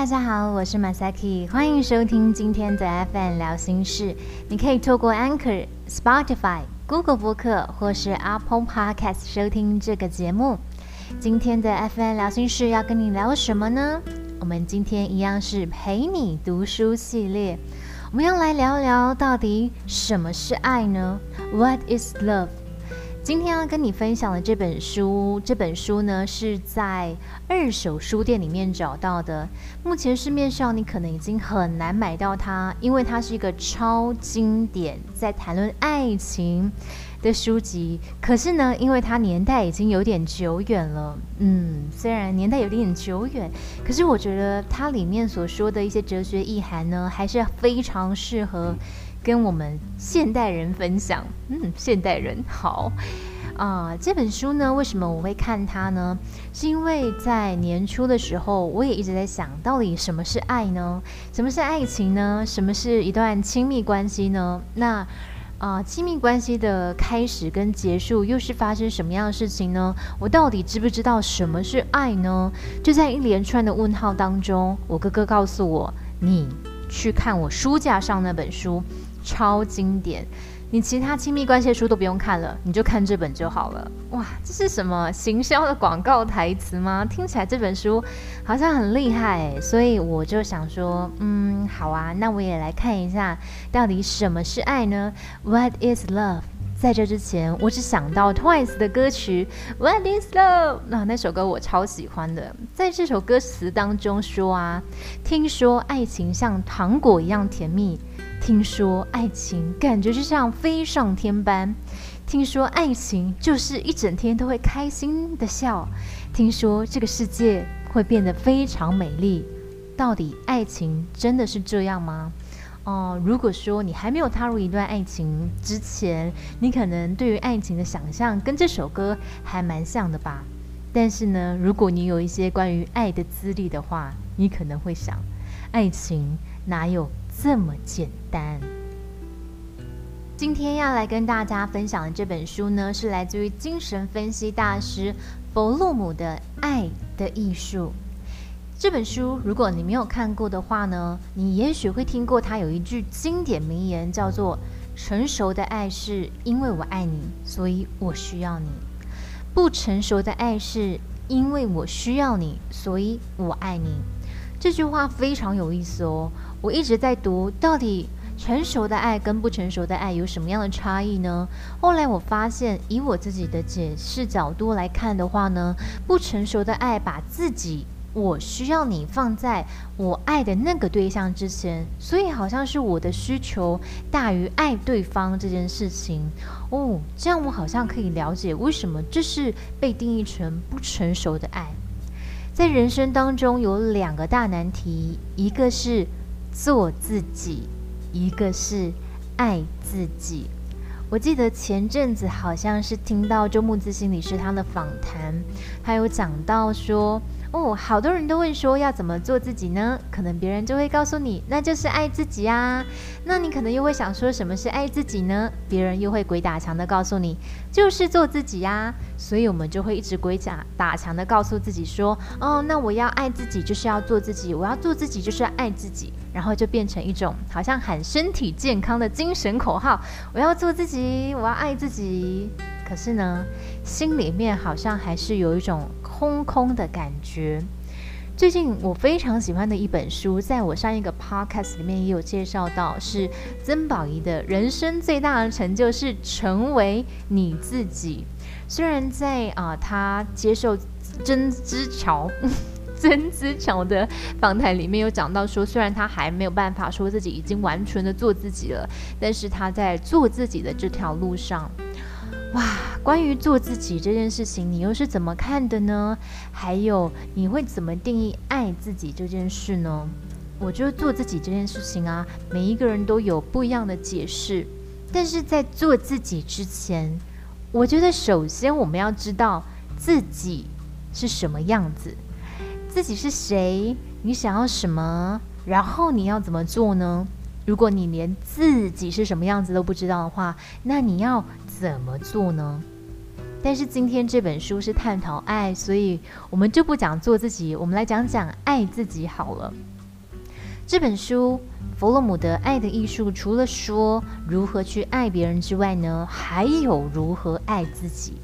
大家好，我是 Masaki，欢迎收听今天的 FM 聊心事。你可以透过 Anchor、Spotify、Google 播客或是 Apple Podcast 收听这个节目。今天的 FM 聊心事要跟你聊什么呢？我们今天一样是陪你读书系列，我们要来聊聊到底什么是爱呢？What is love？今天要跟你分享的这本书，这本书呢是在二手书店里面找到的。目前市面上你可能已经很难买到它，因为它是一个超经典，在谈论爱情的书籍。可是呢，因为它年代已经有点久远了，嗯，虽然年代有点久远，可是我觉得它里面所说的一些哲学意涵呢，还是非常适合。跟我们现代人分享，嗯，现代人好啊。这本书呢，为什么我会看它呢？是因为在年初的时候，我也一直在想，到底什么是爱呢？什么是爱情呢？什么是一段亲密关系呢？那啊，亲密关系的开始跟结束又是发生什么样的事情呢？我到底知不知道什么是爱呢？就在一连串的问号当中，我哥哥告诉我，你去看我书架上那本书。超经典，你其他亲密关系书都不用看了，你就看这本就好了。哇，这是什么行销的广告台词吗？听起来这本书好像很厉害，所以我就想说，嗯，好啊，那我也来看一下，到底什么是爱呢？What is love？在这之前，我只想到 Twice 的歌曲 What is love？那那首歌我超喜欢的，在这首歌词当中说啊，听说爱情像糖果一样甜蜜。听说爱情感觉就像飞上天般，听说爱情就是一整天都会开心的笑，听说这个世界会变得非常美丽。到底爱情真的是这样吗？哦，如果说你还没有踏入一段爱情之前，你可能对于爱情的想象跟这首歌还蛮像的吧。但是呢，如果你有一些关于爱的资历的话，你可能会想，爱情哪有？这么简单。今天要来跟大家分享的这本书呢，是来自于精神分析大师弗洛姆的《爱的艺术》。这本书，如果你没有看过的话呢，你也许会听过他有一句经典名言，叫做“成熟的爱是因为我爱你，所以我需要你；不成熟的爱是因为我需要你，所以我爱你。”这句话非常有意思哦。我一直在读，到底成熟的爱跟不成熟的爱有什么样的差异呢？后来我发现，以我自己的解释角度来看的话呢，不成熟的爱把自己我需要你放在我爱的那个对象之前，所以好像是我的需求大于爱对方这件事情哦。这样我好像可以了解为什么这是被定义成不成熟的爱。在人生当中有两个大难题，一个是。做自己，一个是爱自己。我记得前阵子好像是听到周木子心理师他的访谈，他有讲到说。哦，好多人都问说要怎么做自己呢？可能别人就会告诉你，那就是爱自己啊。那你可能又会想说，什么是爱自己呢？别人又会鬼打墙的告诉你，就是做自己呀。所以我们就会一直鬼打打墙的告诉自己说，哦，那我要爱自己就是要做自己，我要做自己就是要爱自己，然后就变成一种好像喊身体健康的精神口号，我要做自己，我要爱自己。可是呢，心里面好像还是有一种。空空的感觉。最近我非常喜欢的一本书，在我上一个 podcast 里面也有介绍到，是曾宝仪的人生最大的成就是成为你自己。虽然在啊，他接受曾之乔 曾之乔的访谈里面有讲到说，虽然他还没有办法说自己已经完全的做自己了，但是他在做自己的这条路上。哇，关于做自己这件事情，你又是怎么看的呢？还有，你会怎么定义爱自己这件事呢？我觉得做自己这件事情啊，每一个人都有不一样的解释。但是在做自己之前，我觉得首先我们要知道自己是什么样子，自己是谁，你想要什么，然后你要怎么做呢？如果你连自己是什么样子都不知道的话，那你要怎么做呢？但是今天这本书是探讨爱，所以我们就不讲做自己，我们来讲讲爱自己好了。这本书弗洛姆的《爱的艺术》，除了说如何去爱别人之外呢，还有如何爱自己。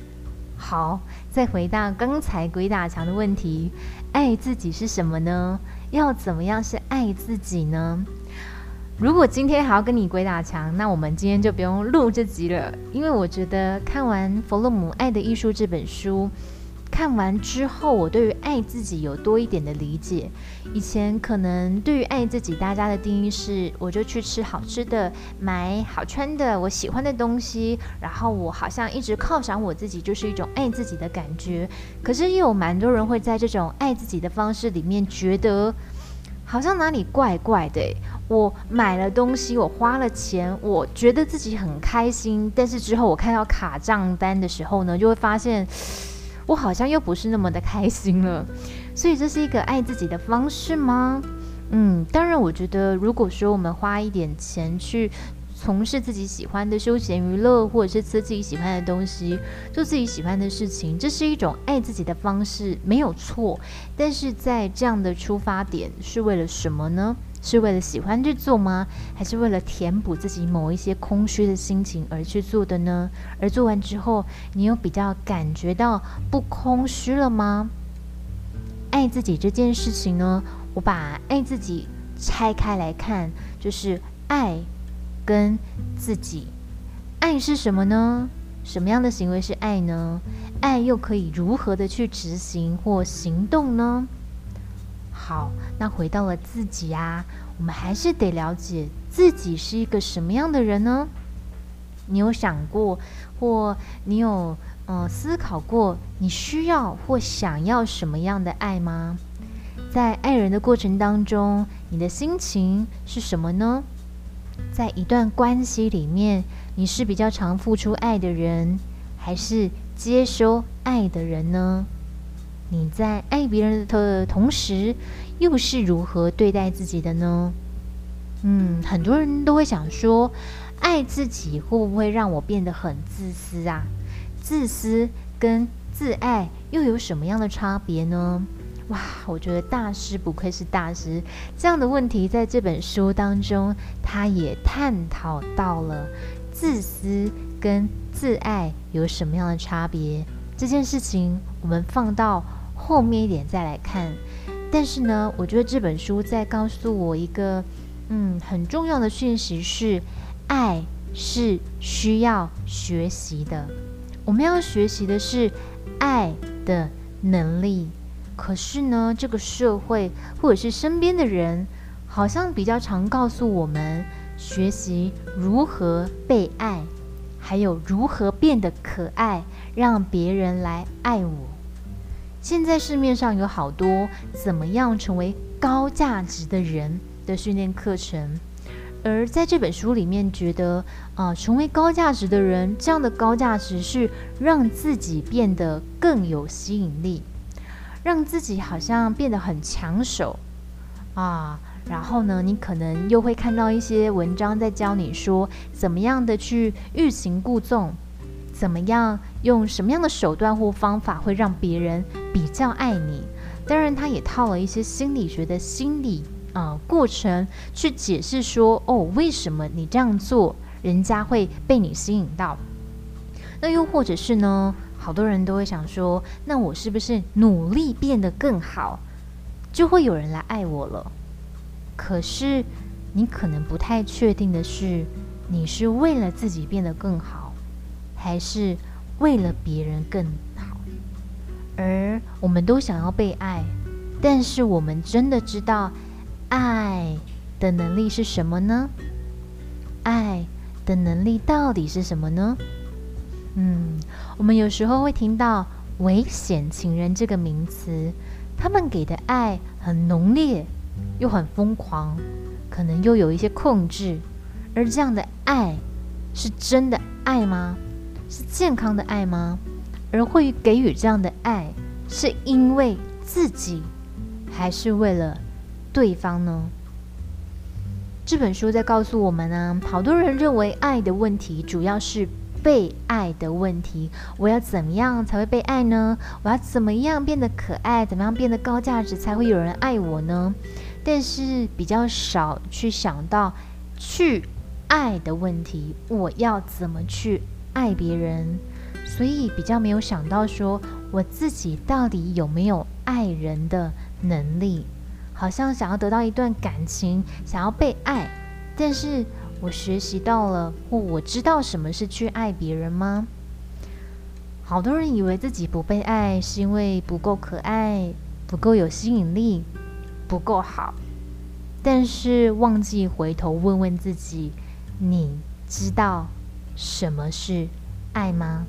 好，再回到刚才鬼打墙的问题，爱自己是什么呢？要怎么样是爱自己呢？如果今天还要跟你鬼打墙，那我们今天就不用录这集了。因为我觉得看完弗洛姆《爱的艺术》这本书，看完之后，我对于爱自己有多一点的理解。以前可能对于爱自己，大家的定义是，我就去吃好吃的，买好穿的，我喜欢的东西，然后我好像一直犒赏我自己，就是一种爱自己的感觉。可是又有蛮多人会在这种爱自己的方式里面，觉得好像哪里怪怪的。我买了东西，我花了钱，我觉得自己很开心。但是之后我看到卡账单的时候呢，就会发现我好像又不是那么的开心了。所以这是一个爱自己的方式吗？嗯，当然，我觉得如果说我们花一点钱去。从事自己喜欢的休闲娱乐，或者是吃自己喜欢的东西，做自己喜欢的事情，这是一种爱自己的方式，没有错。但是在这样的出发点是为了什么呢？是为了喜欢去做吗？还是为了填补自己某一些空虚的心情而去做的呢？而做完之后，你有比较感觉到不空虚了吗？爱自己这件事情呢，我把爱自己拆开来看，就是爱。跟自己，爱是什么呢？什么样的行为是爱呢？爱又可以如何的去执行或行动呢？好，那回到了自己啊，我们还是得了解自己是一个什么样的人呢？你有想过，或你有嗯思考过，你需要或想要什么样的爱吗？在爱人的过程当中，你的心情是什么呢？在一段关系里面，你是比较常付出爱的人，还是接收爱的人呢？你在爱别人的同时，又是如何对待自己的呢？嗯，很多人都会想说，爱自己会不会让我变得很自私啊？自私跟自爱又有什么样的差别呢？哇，我觉得大师不愧是大师，这样的问题在这本书当中，他也探讨到了自私跟自爱有什么样的差别。这件事情我们放到后面一点再来看。但是呢，我觉得这本书在告诉我一个嗯很重要的讯息是，爱是需要学习的。我们要学习的是爱的能力。可是呢，这个社会或者是身边的人，好像比较常告诉我们学习如何被爱，还有如何变得可爱，让别人来爱我。现在市面上有好多怎么样成为高价值的人的训练课程，而在这本书里面，觉得啊，成为高价值的人，这样的高价值是让自己变得更有吸引力。让自己好像变得很抢手啊，然后呢，你可能又会看到一些文章在教你说怎么样的去欲擒故纵，怎么样用什么样的手段或方法会让别人比较爱你。当然，他也套了一些心理学的心理啊过程去解释说，哦，为什么你这样做，人家会被你吸引到？那又或者是呢？好多人都会想说，那我是不是努力变得更好，就会有人来爱我了？可是你可能不太确定的是，你是为了自己变得更好，还是为了别人更好？而我们都想要被爱，但是我们真的知道爱的能力是什么呢？爱的能力到底是什么呢？嗯，我们有时候会听到“危险情人”这个名词，他们给的爱很浓烈，又很疯狂，可能又有一些控制。而这样的爱是真的爱吗？是健康的爱吗？而会给予这样的爱，是因为自己，还是为了对方呢？这本书在告诉我们呢，好多人认为爱的问题主要是。被爱的问题。我要怎么样才会被爱呢？我要怎么样变得可爱？怎么样变得高价值才会有人爱我呢？但是比较少去想到去爱的问题。我要怎么去爱别人？所以比较没有想到说我自己到底有没有爱人的能力。好像想要得到一段感情，想要被爱，但是。我学习到了，或我知道什么是去爱别人吗？好多人以为自己不被爱，是因为不够可爱、不够有吸引力、不够好，但是忘记回头问问自己：你知道什么是爱吗？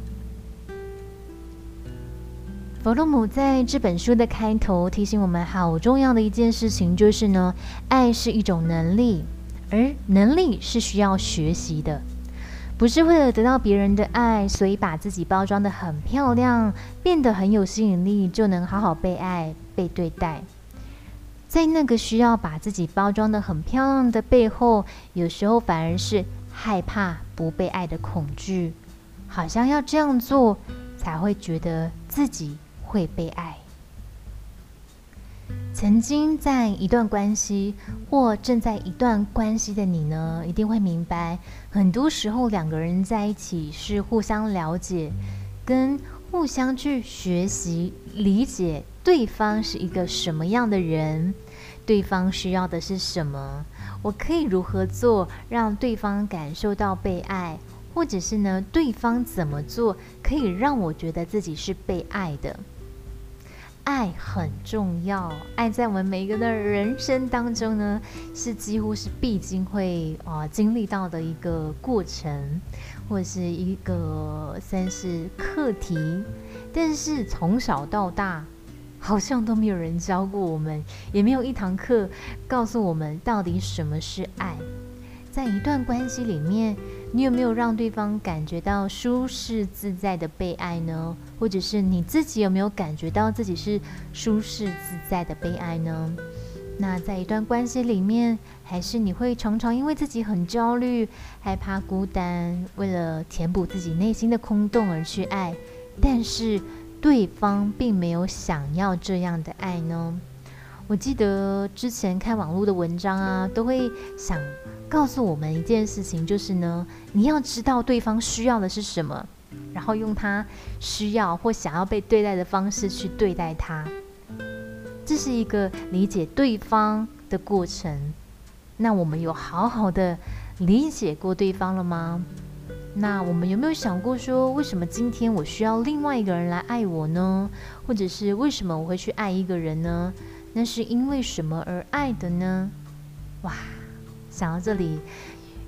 弗洛姆在这本书的开头提醒我们，好重要的一件事情就是呢，爱是一种能力。而能力是需要学习的，不是为了得到别人的爱，所以把自己包装的很漂亮，变得很有吸引力，就能好好被爱、被对待。在那个需要把自己包装的很漂亮的背后，有时候反而是害怕不被爱的恐惧，好像要这样做才会觉得自己会被爱。曾经在一段关系或正在一段关系的你呢，一定会明白，很多时候两个人在一起是互相了解，跟互相去学习理解对方是一个什么样的人，对方需要的是什么，我可以如何做让对方感受到被爱，或者是呢，对方怎么做可以让我觉得自己是被爱的。爱很重要，爱在我们每一个的人生当中呢，是几乎是必经会啊经历到的一个过程，或者是一个算是课题。但是从小到大，好像都没有人教过我们，也没有一堂课告诉我们到底什么是爱。在一段关系里面。你有没有让对方感觉到舒适自在的被爱呢？或者是你自己有没有感觉到自己是舒适自在的被爱呢？那在一段关系里面，还是你会常常因为自己很焦虑、害怕孤单，为了填补自己内心的空洞而去爱，但是对方并没有想要这样的爱呢？我记得之前看网络的文章啊，都会想。告诉我们一件事情，就是呢，你要知道对方需要的是什么，然后用他需要或想要被对待的方式去对待他。这是一个理解对方的过程。那我们有好好的理解过对方了吗？那我们有没有想过说，为什么今天我需要另外一个人来爱我呢？或者是为什么我会去爱一个人呢？那是因为什么而爱的呢？哇！想到这里，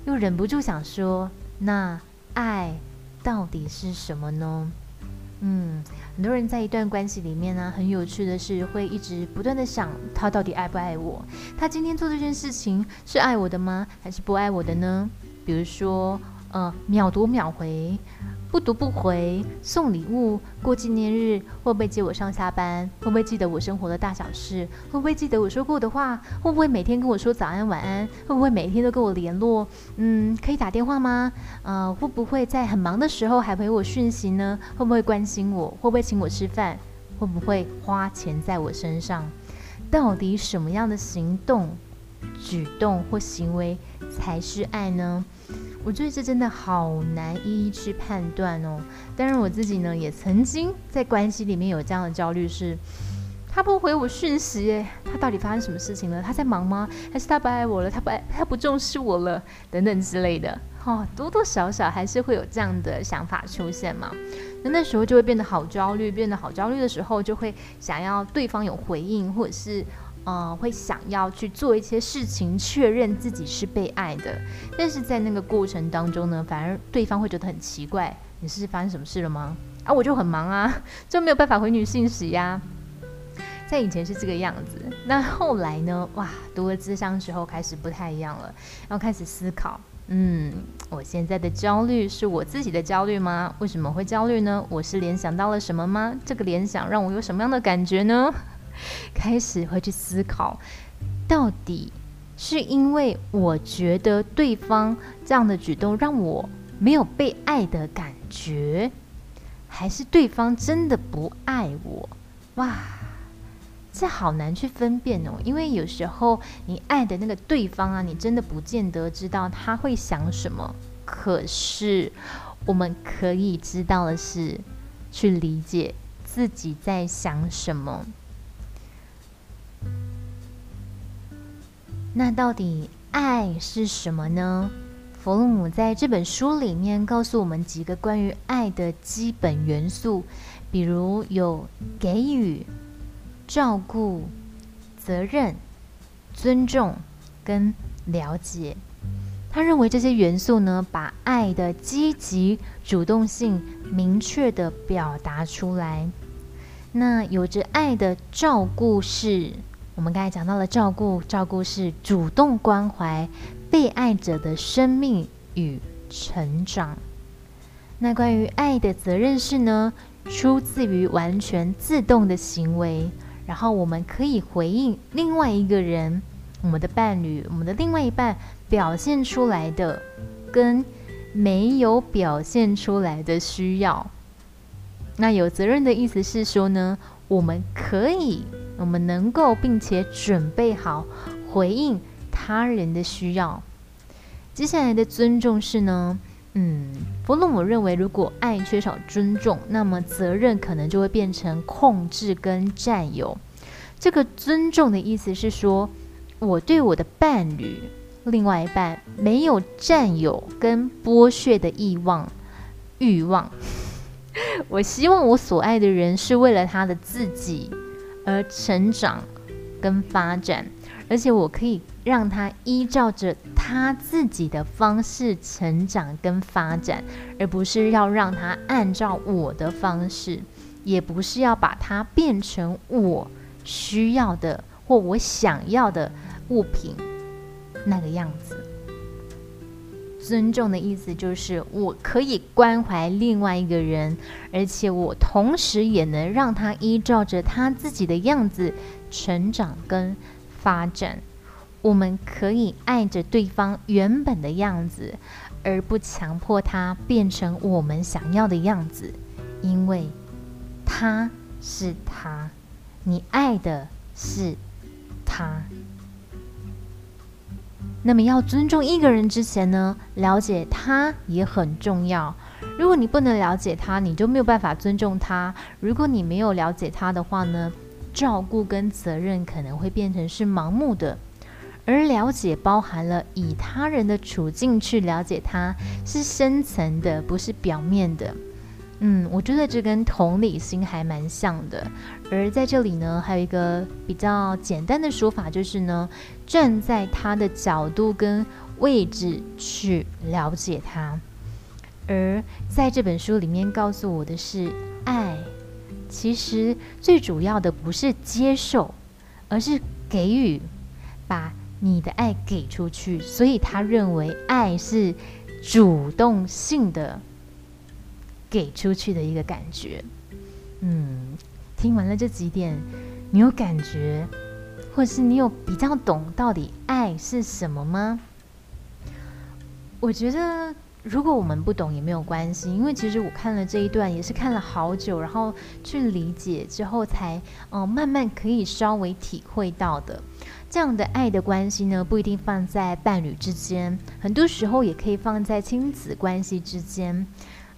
又忍不住想说：“那爱到底是什么呢？”嗯，很多人在一段关系里面呢，很有趣的是会一直不断的想，他到底爱不爱我？他今天做这件事情是爱我的吗？还是不爱我的呢？比如说，呃，秒读秒回。不读不回，送礼物，过纪念日，会不会接我上下班？会不会记得我生活的大小事？会不会记得我说过的话？会不会每天跟我说早安晚安？会不会每天都跟我联络？嗯，可以打电话吗？呃，会不会在很忙的时候还回我讯息呢？会不会关心我？会不会请我吃饭？会不会花钱在我身上？到底什么样的行动、举动或行为才是爱呢？我觉得这真的好难一一去判断哦。当然，我自己呢也曾经在关系里面有这样的焦虑：是他不回我讯息，诶，他到底发生什么事情了？他在忙吗？还是他不爱我了？他不爱，他不重视我了？等等之类的。哦，多多少少还是会有这样的想法出现嘛。那那时候就会变得好焦虑，变得好焦虑的时候，就会想要对方有回应，或者是。嗯，会想要去做一些事情，确认自己是被爱的。但是在那个过程当中呢，反而对方会觉得很奇怪：你是发生什么事了吗？啊，我就很忙啊，就没有办法回女信息呀。在以前是这个样子，那后来呢？哇，读了智商之后开始不太一样了，然后开始思考：嗯，我现在的焦虑是我自己的焦虑吗？为什么会焦虑呢？我是联想到了什么吗？这个联想让我有什么样的感觉呢？开始会去思考，到底是因为我觉得对方这样的举动让我没有被爱的感觉，还是对方真的不爱我？哇，这好难去分辨哦。因为有时候你爱的那个对方啊，你真的不见得知道他会想什么。可是我们可以知道的是，去理解自己在想什么。那到底爱是什么呢？弗洛姆在这本书里面告诉我们几个关于爱的基本元素，比如有给予、照顾、责任、尊重跟了解。他认为这些元素呢，把爱的积极主动性明确的表达出来。那有着爱的照顾是。我们刚才讲到了照顾，照顾是主动关怀被爱者的生命与成长。那关于爱的责任是呢，出自于完全自动的行为，然后我们可以回应另外一个人、我们的伴侣、我们的另外一半表现出来的，跟没有表现出来的需要。那有责任的意思是说呢，我们可以。我们能够并且准备好回应他人的需要。接下来的尊重是呢，嗯，弗洛姆认为，如果爱缺少尊重，那么责任可能就会变成控制跟占有。这个尊重的意思是说，我对我的伴侣、另外一半没有占有跟剥削的欲望。欲望，我希望我所爱的人是为了他的自己。而成长跟发展，而且我可以让他依照着他自己的方式成长跟发展，而不是要让他按照我的方式，也不是要把它变成我需要的或我想要的物品那个样子。尊重的意思就是，我可以关怀另外一个人，而且我同时也能让他依照着他自己的样子成长跟发展。我们可以爱着对方原本的样子，而不强迫他变成我们想要的样子，因为他是他，你爱的是他。那么要尊重一个人之前呢，了解他也很重要。如果你不能了解他，你就没有办法尊重他。如果你没有了解他的话呢，照顾跟责任可能会变成是盲目的。而了解包含了以他人的处境去了解他，是深层的，不是表面的。嗯，我觉得这跟同理心还蛮像的。而在这里呢，还有一个比较简单的说法，就是呢，站在他的角度跟位置去了解他。而在这本书里面告诉我的是，爱其实最主要的不是接受，而是给予，把你的爱给出去。所以他认为爱是主动性的。给出去的一个感觉，嗯，听完了这几点，你有感觉，或是你有比较懂到底爱是什么吗？我觉得，如果我们不懂也没有关系，因为其实我看了这一段也是看了好久，然后去理解之后，才嗯慢慢可以稍微体会到的。这样的爱的关系呢，不一定放在伴侣之间，很多时候也可以放在亲子关系之间。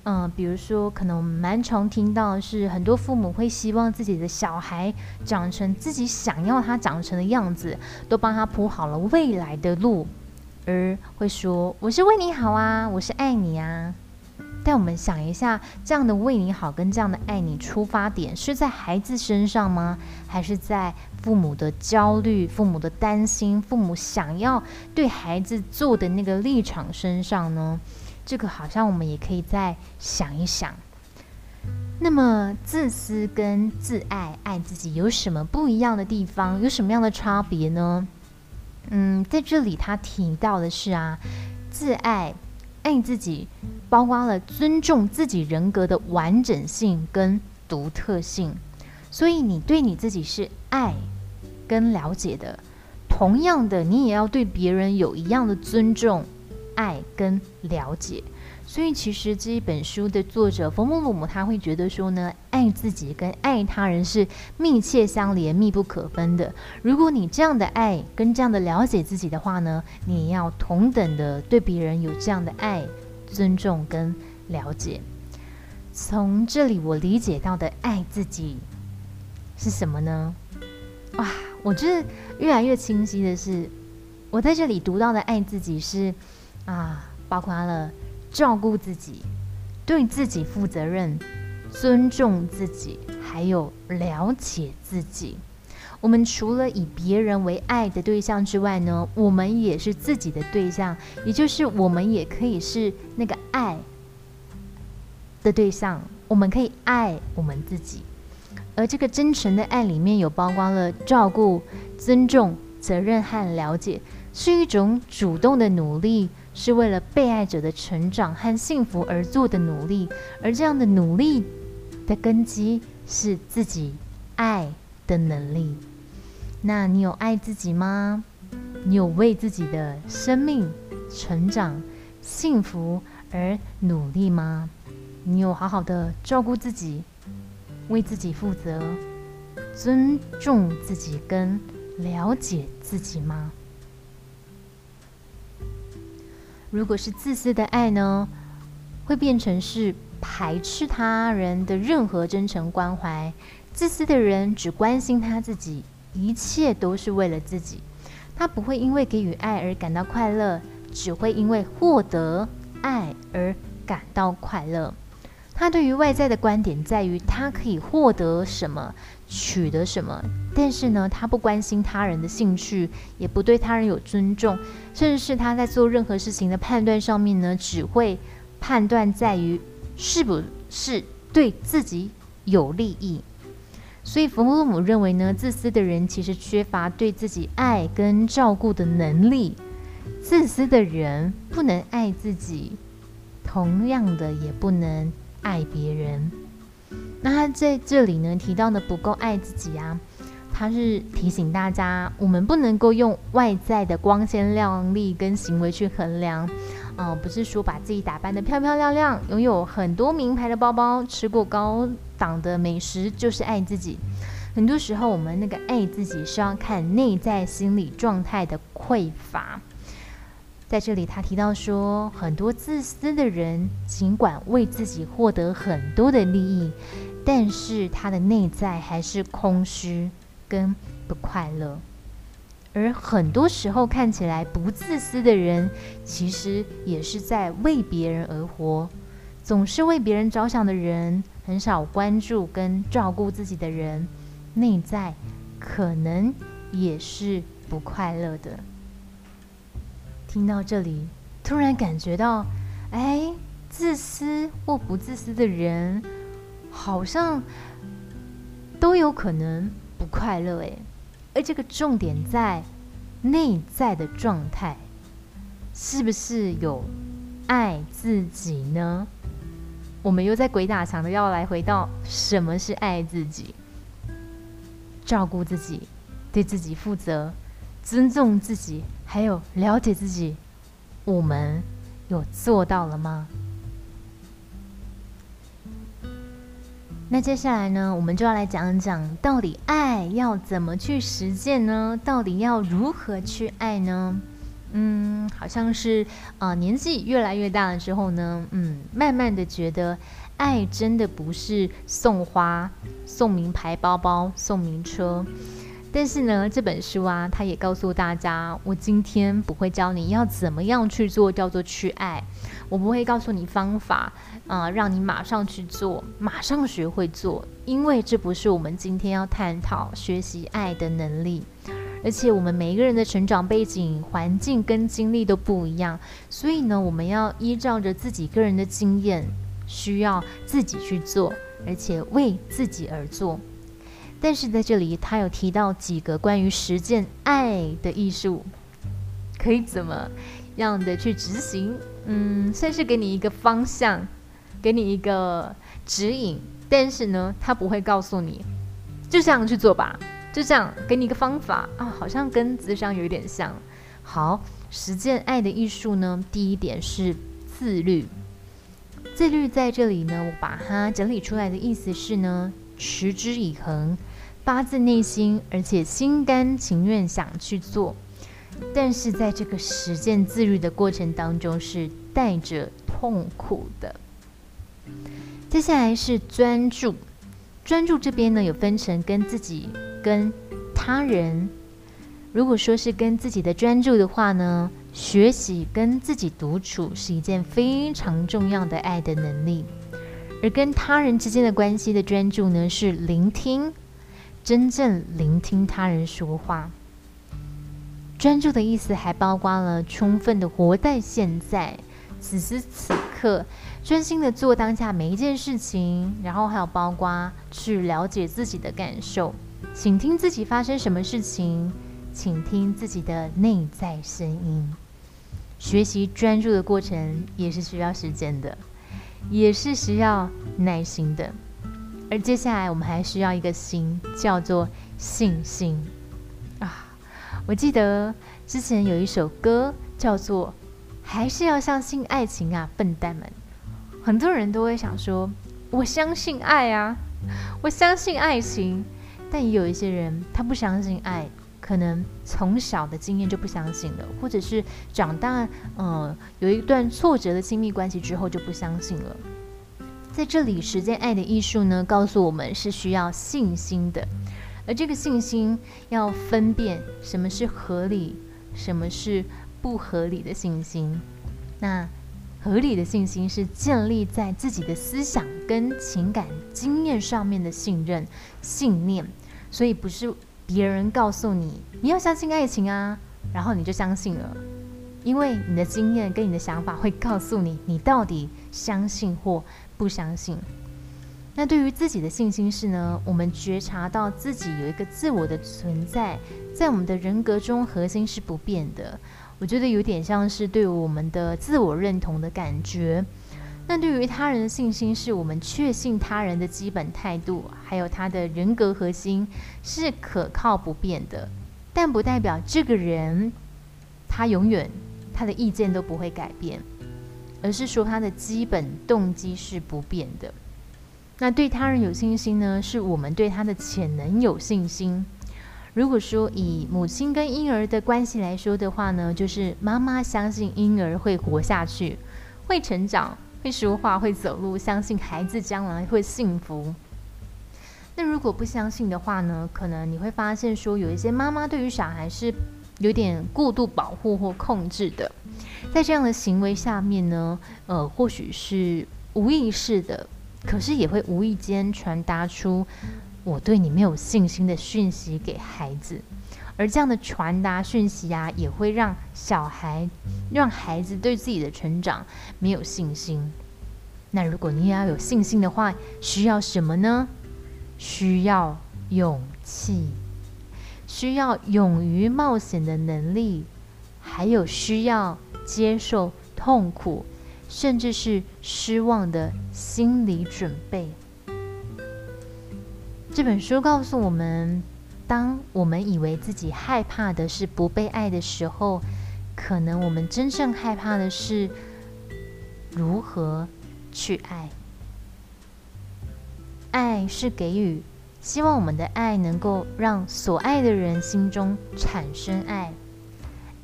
嗯，比如说，可能我们蛮常听到是很多父母会希望自己的小孩长成自己想要他长成的样子，都帮他铺好了未来的路，而会说：“我是为你好啊，我是爱你啊。”但我们想一下，这样的为你好跟这样的爱你出发点是在孩子身上吗？还是在父母的焦虑、父母的担心、父母想要对孩子做的那个立场身上呢？这个好像我们也可以再想一想。那么，自私跟自爱、爱自己有什么不一样的地方？有什么样的差别呢？嗯，在这里他提到的是啊，自爱、爱自己，包括了尊重自己人格的完整性跟独特性。所以，你对你自己是爱跟了解的，同样的，你也要对别人有一样的尊重。爱跟了解，所以其实这一本书的作者冯姆鲁姆他会觉得说呢，爱自己跟爱他人是密切相连、密不可分的。如果你这样的爱跟这样的了解自己的话呢，你要同等的对别人有这样的爱、尊重跟了解。从这里我理解到的爱自己是什么呢？哇，我觉得越来越清晰的是，我在这里读到的爱自己是啊，包括了照顾自己、对自己负责任、尊重自己，还有了解自己。我们除了以别人为爱的对象之外呢，我们也是自己的对象，也就是我们也可以是那个爱。的对象，我们可以爱我们自己，而这个真诚的爱里面有包括了照顾、尊重、责任和了解，是一种主动的努力，是为了被爱者的成长和幸福而做的努力。而这样的努力的根基是自己爱的能力。那你有爱自己吗？你有为自己的生命、成长、幸福而努力吗？你有好好的照顾自己，为自己负责，尊重自己跟了解自己吗？如果是自私的爱呢，会变成是排斥他人的任何真诚关怀。自私的人只关心他自己，一切都是为了自己。他不会因为给予爱而感到快乐，只会因为获得爱而感到快乐。他对于外在的观点在于，他可以获得什么，取得什么，但是呢，他不关心他人的兴趣，也不对他人有尊重，甚至是他在做任何事情的判断上面呢，只会判断在于是不是对自己有利益。所以，弗洛姆认为呢，自私的人其实缺乏对自己爱跟照顾的能力。自私的人不能爱自己，同样的也不能。爱别人，那他在这里呢提到的不够爱自己啊，他是提醒大家，我们不能够用外在的光鲜亮丽跟行为去衡量，嗯，不是说把自己打扮的漂漂亮亮，拥有很多名牌的包包，吃过高档的美食就是爱自己。很多时候，我们那个爱自己是要看内在心理状态的匮乏。在这里，他提到说，很多自私的人，尽管为自己获得很多的利益，但是他的内在还是空虚跟不快乐。而很多时候看起来不自私的人，其实也是在为别人而活。总是为别人着想的人，很少关注跟照顾自己的人，内在可能也是不快乐的。听到这里，突然感觉到，哎，自私或不自私的人，好像都有可能不快乐。哎，而这个重点在内在的状态，是不是有爱自己呢？我们又在鬼打墙的要来回到什么是爱自己？照顾自己，对自己负责。尊重自己，还有了解自己，我们有做到了吗？那接下来呢，我们就要来讲讲，到底爱要怎么去实践呢？到底要如何去爱呢？嗯，好像是啊，年纪越来越大了之后呢，嗯，慢慢的觉得，爱真的不是送花、送名牌包包、送名车。但是呢，这本书啊，它也告诉大家，我今天不会教你要怎么样去做，叫做去爱。我不会告诉你方法，啊，让你马上去做，马上学会做，因为这不是我们今天要探讨学习爱的能力。而且我们每一个人的成长背景、环境跟经历都不一样，所以呢，我们要依照着自己个人的经验，需要自己去做，而且为自己而做。但是在这里，他有提到几个关于实践爱的艺术，可以怎么样的去执行？嗯，算是给你一个方向，给你一个指引。但是呢，他不会告诉你就这样去做吧，就这样给你一个方法啊，好像跟智商有一点像。好，实践爱的艺术呢，第一点是自律。自律在这里呢，我把它整理出来的意思是呢，持之以恒，发自内心，而且心甘情愿想去做。但是在这个实践自律的过程当中，是带着痛苦的。接下来是专注，专注这边呢有分成跟自己跟他人。如果说是跟自己的专注的话呢，学习跟自己独处是一件非常重要的爱的能力；而跟他人之间的关系的专注呢，是聆听，真正聆听他人说话。专注的意思还包括了充分的活在现在，此时此刻，专心的做当下每一件事情，然后还有包括去了解自己的感受，倾听自己发生什么事情，倾听自己的内在声音。学习专注的过程也是需要时间的，也是需要耐心的。而接下来我们还需要一个心，叫做信心啊。我记得之前有一首歌叫做《还是要相信爱情啊，笨蛋们》。很多人都会想说：“我相信爱啊，我相信爱情。”但也有一些人他不相信爱，可能从小的经验就不相信了，或者是长大嗯有一段挫折的亲密关系之后就不相信了。在这里，实践爱的艺术呢，告诉我们是需要信心的。而这个信心要分辨什么是合理，什么是不合理的信心。那合理的信心是建立在自己的思想跟情感经验上面的信任、信念，所以不是别人告诉你你要相信爱情啊，然后你就相信了，因为你的经验跟你的想法会告诉你你到底相信或不相信。那对于自己的信心是呢？我们觉察到自己有一个自我的存在，在我们的人格中核心是不变的。我觉得有点像是对我们的自我认同的感觉。那对于他人的信心，是我们确信他人的基本态度，还有他的人格核心是可靠不变的。但不代表这个人他永远他的意见都不会改变，而是说他的基本动机是不变的。那对他人有信心呢？是我们对他的潜能有信心。如果说以母亲跟婴儿的关系来说的话呢，就是妈妈相信婴儿会活下去，会成长，会说话，会走路，相信孩子将来会幸福。那如果不相信的话呢，可能你会发现说，有一些妈妈对于小孩是有点过度保护或控制的，在这样的行为下面呢，呃，或许是无意识的。可是也会无意间传达出我对你没有信心的讯息给孩子，而这样的传达讯息啊，也会让小孩、让孩子对自己的成长没有信心。那如果你也要有信心的话，需要什么呢？需要勇气，需要勇于冒险的能力，还有需要接受痛苦。甚至是失望的心理准备。这本书告诉我们，当我们以为自己害怕的是不被爱的时候，可能我们真正害怕的是如何去爱。爱是给予，希望我们的爱能够让所爱的人心中产生爱。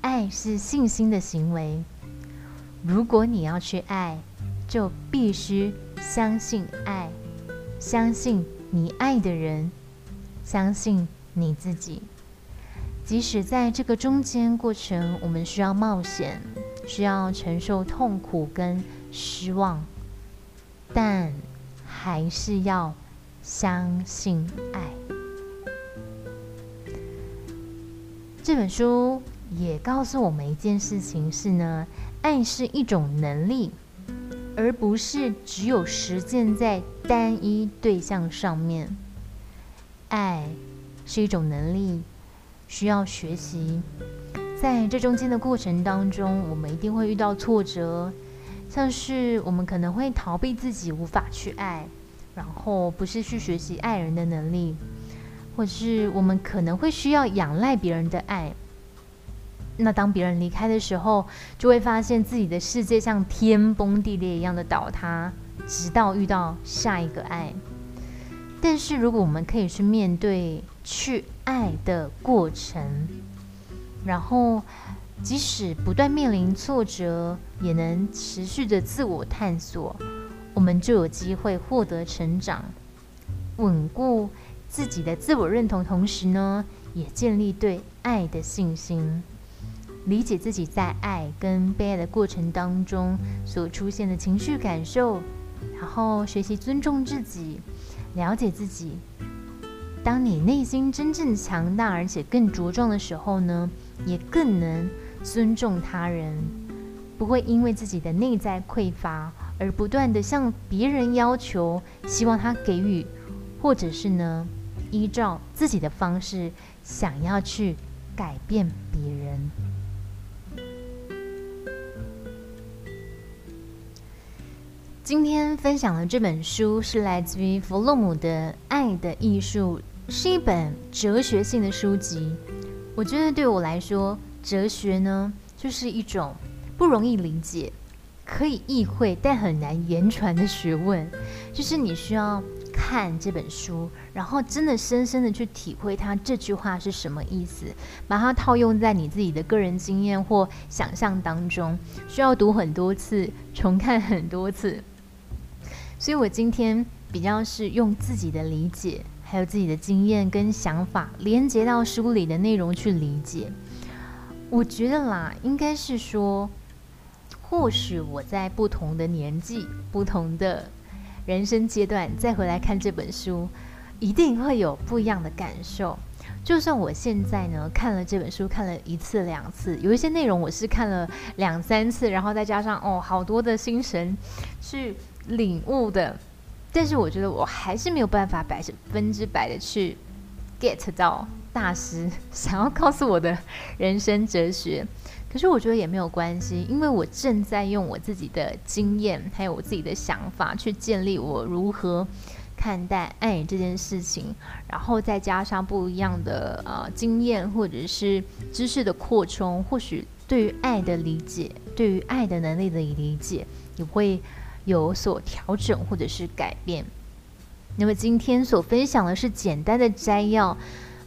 爱是信心的行为。如果你要去爱，就必须相信爱，相信你爱的人，相信你自己。即使在这个中间过程，我们需要冒险，需要承受痛苦跟失望，但还是要相信爱。这本书也告诉我们一件事情是呢。爱是一种能力，而不是只有实践在单一对象上面。爱是一种能力，需要学习。在这中间的过程当中，我们一定会遇到挫折，像是我们可能会逃避自己无法去爱，然后不是去学习爱人的能力，或是我们可能会需要仰赖别人的爱。那当别人离开的时候，就会发现自己的世界像天崩地裂一样的倒塌，直到遇到下一个爱。但是如果我们可以去面对去爱的过程，然后即使不断面临挫折，也能持续的自我探索，我们就有机会获得成长，稳固自己的自我认同，同时呢，也建立对爱的信心。理解自己在爱跟被爱的过程当中所出现的情绪感受，然后学习尊重自己，了解自己。当你内心真正强大而且更茁壮的时候呢，也更能尊重他人，不会因为自己的内在匮乏而不断的向别人要求，希望他给予，或者是呢，依照自己的方式想要去改变别人。今天分享的这本书是来自于弗洛姆的《爱的艺术》，是一本哲学性的书籍。我觉得对我来说，哲学呢，就是一种不容易理解、可以意会但很难言传的学问。就是你需要看这本书，然后真的深深的去体会它这句话是什么意思，把它套用在你自己的个人经验或想象当中，需要读很多次，重看很多次。所以，我今天比较是用自己的理解，还有自己的经验跟想法，连接到书里的内容去理解。我觉得啦，应该是说，或许我在不同的年纪、不同的人生阶段，再回来看这本书，一定会有不一样的感受。就算我现在呢看了这本书，看了一次两次，有一些内容我是看了两三次，然后再加上哦，好多的心神去。领悟的，但是我觉得我还是没有办法百分之百的去 get 到大师 想要告诉我的人生哲学。可是我觉得也没有关系，因为我正在用我自己的经验，还有我自己的想法去建立我如何看待爱这件事情，然后再加上不一样的呃经验或者是知识的扩充，或许对于爱的理解，对于爱的能力的理解也会。有所调整或者是改变。那么今天所分享的是简单的摘要，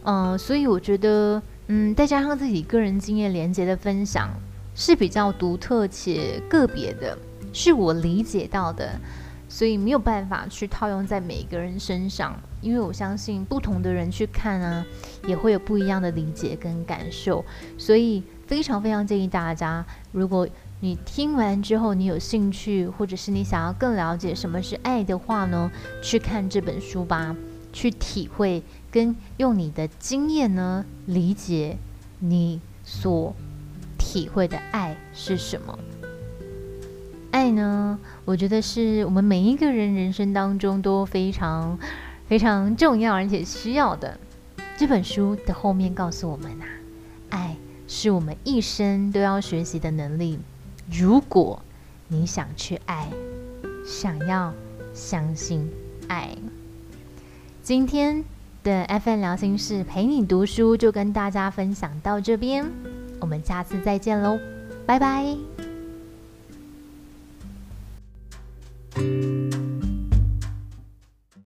嗯，所以我觉得，嗯，再加上自己个人经验连接的分享是比较独特且个别的，是我理解到的，所以没有办法去套用在每个人身上，因为我相信不同的人去看啊，也会有不一样的理解跟感受，所以非常非常建议大家，如果。你听完之后，你有兴趣，或者是你想要更了解什么是爱的话呢？去看这本书吧，去体会跟用你的经验呢，理解你所体会的爱是什么。爱呢，我觉得是我们每一个人人生当中都非常非常重要而且需要的。这本书的后面告诉我们啊，爱是我们一生都要学习的能力。如果你想去爱，想要相信爱，今天的，FM 聊心事陪你读书就跟大家分享到这边，我们下次再见喽，拜拜。